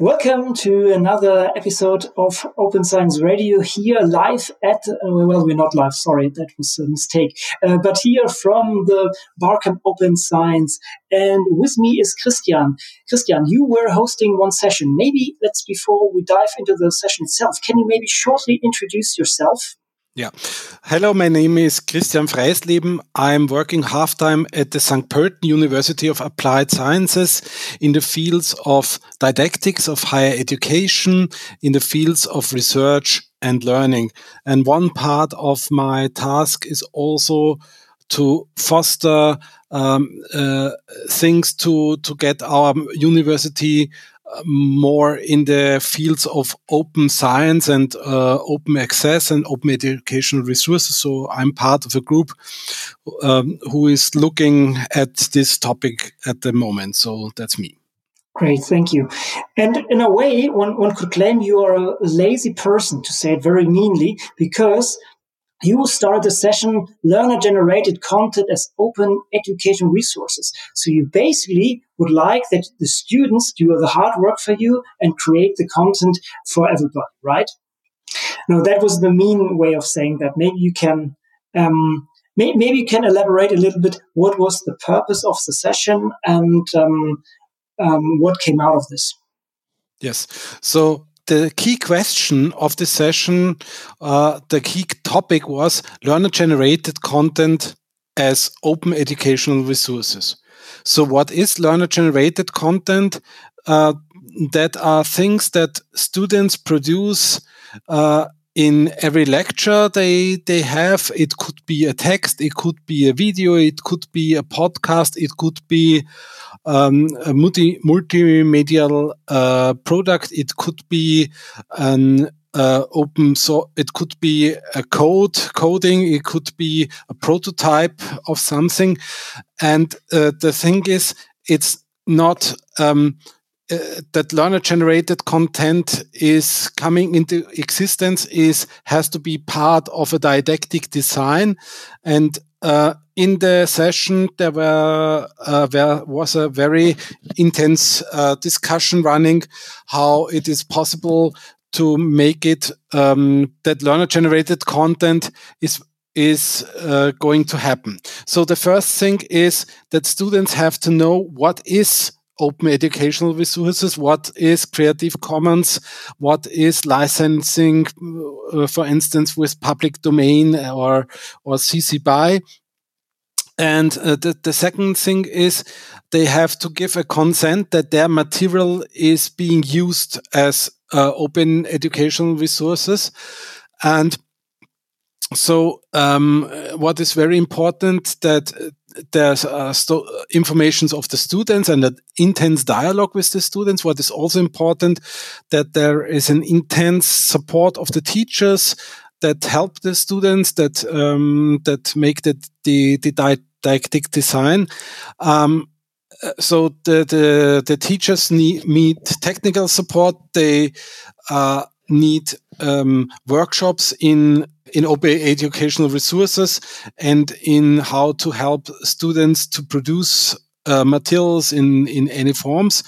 Welcome to another episode of Open Science Radio here live at, uh, well, we're not live, sorry, that was a mistake, uh, but here from the Barcamp Open Science. And with me is Christian. Christian, you were hosting one session. Maybe let's, before we dive into the session itself, can you maybe shortly introduce yourself? Yeah. Hello, my name is Christian Freisleben. I'm working half-time at the St. Pölten University of Applied Sciences in the fields of didactics of higher education, in the fields of research and learning. And one part of my task is also to foster um, uh, things to to get our university more in the fields of open science and uh, open access and open educational resources. So I'm part of a group um, who is looking at this topic at the moment. So that's me. Great, thank you. And in a way, one, one could claim you are a lazy person, to say it very meanly, because you start the session learner generated content as open education resources. So you basically would like that the students do the hard work for you and create the content for everybody, right? Now that was the mean way of saying that. Maybe you can, um, may, maybe you can elaborate a little bit. What was the purpose of the session and um, um, what came out of this? Yes. So the key question of the session, uh, the key topic was learner generated content as open educational resources. So, what is learner generated content? Uh, that are things that students produce uh, in every lecture they they have. It could be a text, it could be a video, it could be a podcast, it could be um, a multi multimedia uh, product. It could be an uh, open so it could be a code coding it could be a prototype of something and uh, the thing is it's not um, uh, that learner generated content is coming into existence is has to be part of a didactic design and uh, in the session, there were uh, there was a very intense uh, discussion running how it is possible to make it um, that learner generated content is is uh, going to happen. So the first thing is that students have to know what is open educational resources, what is Creative Commons, what is licensing, uh, for instance, with public domain or or CC BY. And uh, the, the second thing is they have to give a consent that their material is being used as uh, open educational resources. And so um, what is very important that there's uh, informations of the students and an intense dialogue with the students. What is also important that there is an intense support of the teachers that help the students that um, that make the the, the didactic design. Um, so the, the, the teachers need, technical support. They uh, need um, workshops in in open educational resources and in how to help students to produce uh, materials in in any forms.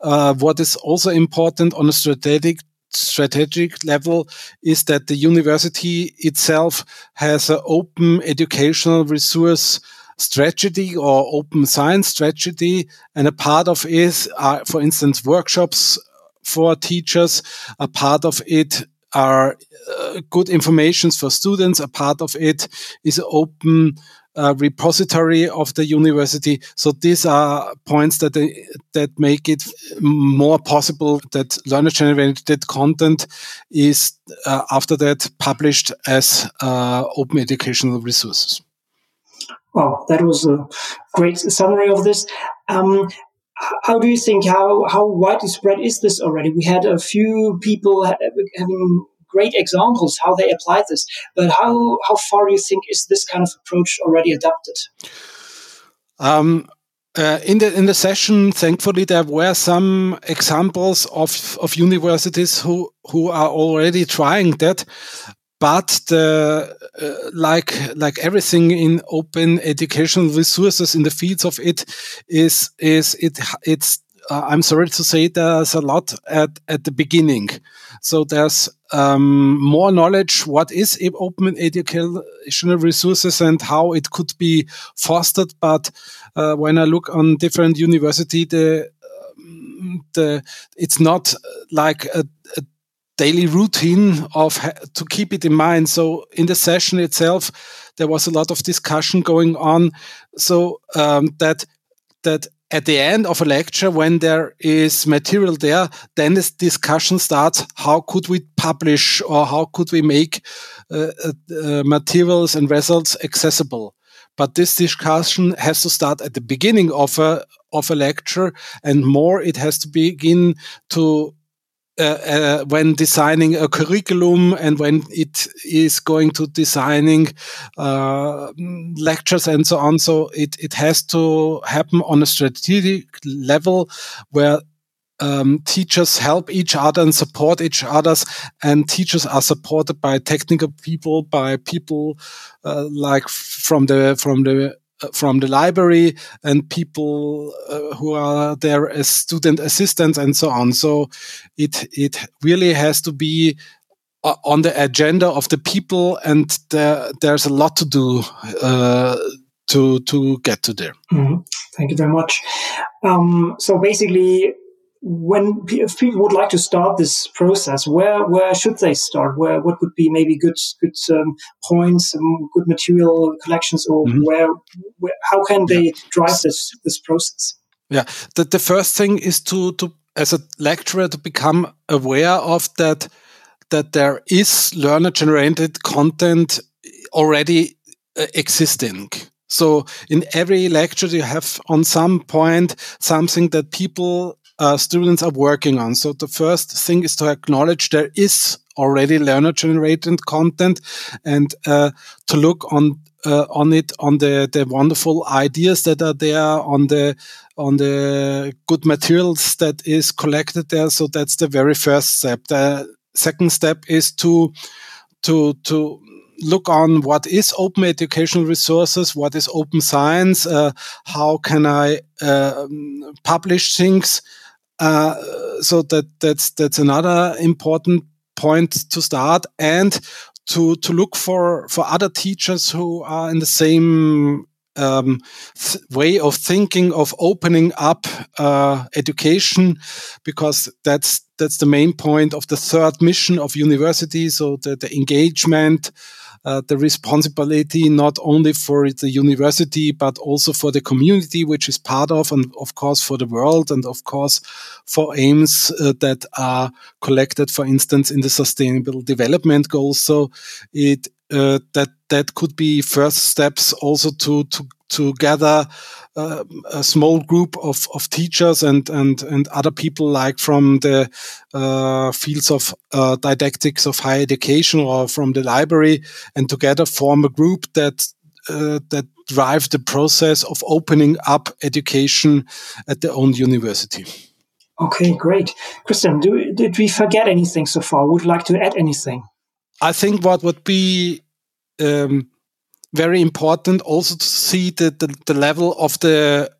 Uh, what is also important on a strategic strategic level is that the university itself has an open educational resource strategy or open science strategy. And a part of it are, for instance, workshops for teachers. A part of it are uh, good informations for students. A part of it is open uh, repository of the university. So these are points that they, that make it more possible that learner generated content is uh, after that published as uh, open educational resources. Well, that was a great summary of this. Um, how do you think how how widespread is this already? We had a few people having great examples how they applied this, but how how far do you think is this kind of approach already adopted? Um, uh, in the in the session, thankfully, there were some examples of of universities who who are already trying that but the, uh, like like everything in open educational resources in the fields of it is is it it's uh, I'm sorry to say, there's a lot at, at the beginning. So there's um, more knowledge what is open educational resources and how it could be fostered. But uh, when I look on different university, the um, the it's not like a, a daily routine of to keep it in mind. So in the session itself, there was a lot of discussion going on. So um, that that at the end of a lecture, when there is material there, then this discussion starts. How could we publish or how could we make uh, uh, uh, materials and results accessible? But this discussion has to start at the beginning of a of a lecture, and more it has to begin to uh, uh, when designing a curriculum and when it is going to designing uh, lectures and so on. So it, it has to happen on a strategic level where um, teachers help each other and support each others and teachers are supported by technical people by people uh, like from the from the from the library and people uh, who are there as student assistants and so on. So it it really has to be uh, on the agenda of the people, and there, there's a lot to do uh, to to get to there. Mm -hmm. Thank you very much. Um, so basically, when if people would like to start this process, where where should they start? Where what would be maybe good good um, points, um, good material collections, or mm-hmm. where, where, how can they drive this this process? Yeah, the the first thing is to to as a lecturer to become aware of that that there is learner generated content already uh, existing. So in every lecture you have on some point something that people uh, students are working on. So the first thing is to acknowledge there is already learner generated content and uh, to look on uh, on it on the the wonderful ideas that are there on the on the good materials that is collected there so that's the very first step the second step is to to to look on what is open educational resources, what is open science, uh, how can I uh, publish things, uh, so that that's that's another important point to start and to to look for for other teachers who are in the same um, way of thinking of opening up uh, education because that's that's the main point of the third mission of university. So the, the engagement uh, the responsibility not only for the university but also for the community which is part of and of course for the world and of course for aims uh, that are collected for instance in the sustainable development goals. So it uh, that that could be first steps also to to to gather uh, a small group of, of teachers and, and, and other people like from the uh, fields of uh, didactics of higher education or from the library and together form a group that uh, that drive the process of opening up education at their own university. Okay, great. Christian, do, did we forget anything so far? Would you like to add anything? I think what would be um, very important also to see the, the, the level of the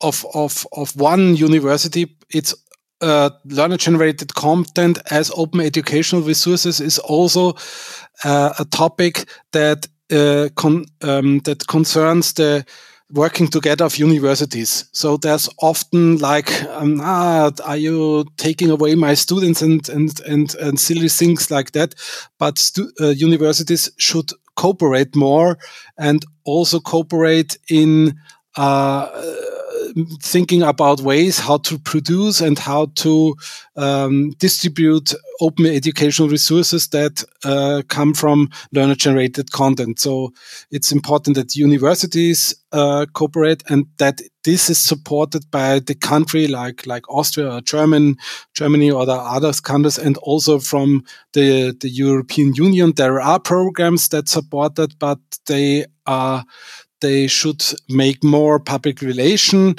of of of one university its uh, learner generated content as open educational resources is also uh, a topic that uh, con um, that concerns the working together of universities. So there's often like, um, ah, are you taking away my students and and and, and silly things like that? But uh, universities should cooperate more and also cooperate in uh, thinking about ways how to produce and how to um, distribute open educational resources that uh, come from learner generated content. So it's important that universities uh, cooperate and that this is supported by the country like like Austria or German, Germany or the other countries and also from the, the European Union. There are programs that support that, but they are they should make more public relation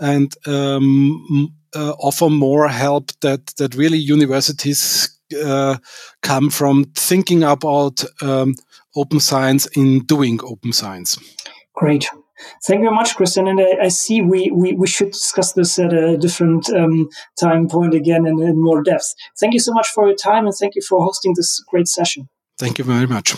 and um, uh, offer more help that that really universities uh, come from thinking about um, open science in doing open science. Great. Thank you very much, Christian. And I, I see we, we, we should discuss this at a different um, time point again and in more depth. Thank you so much for your time and thank you for hosting this great session. Thank you very much.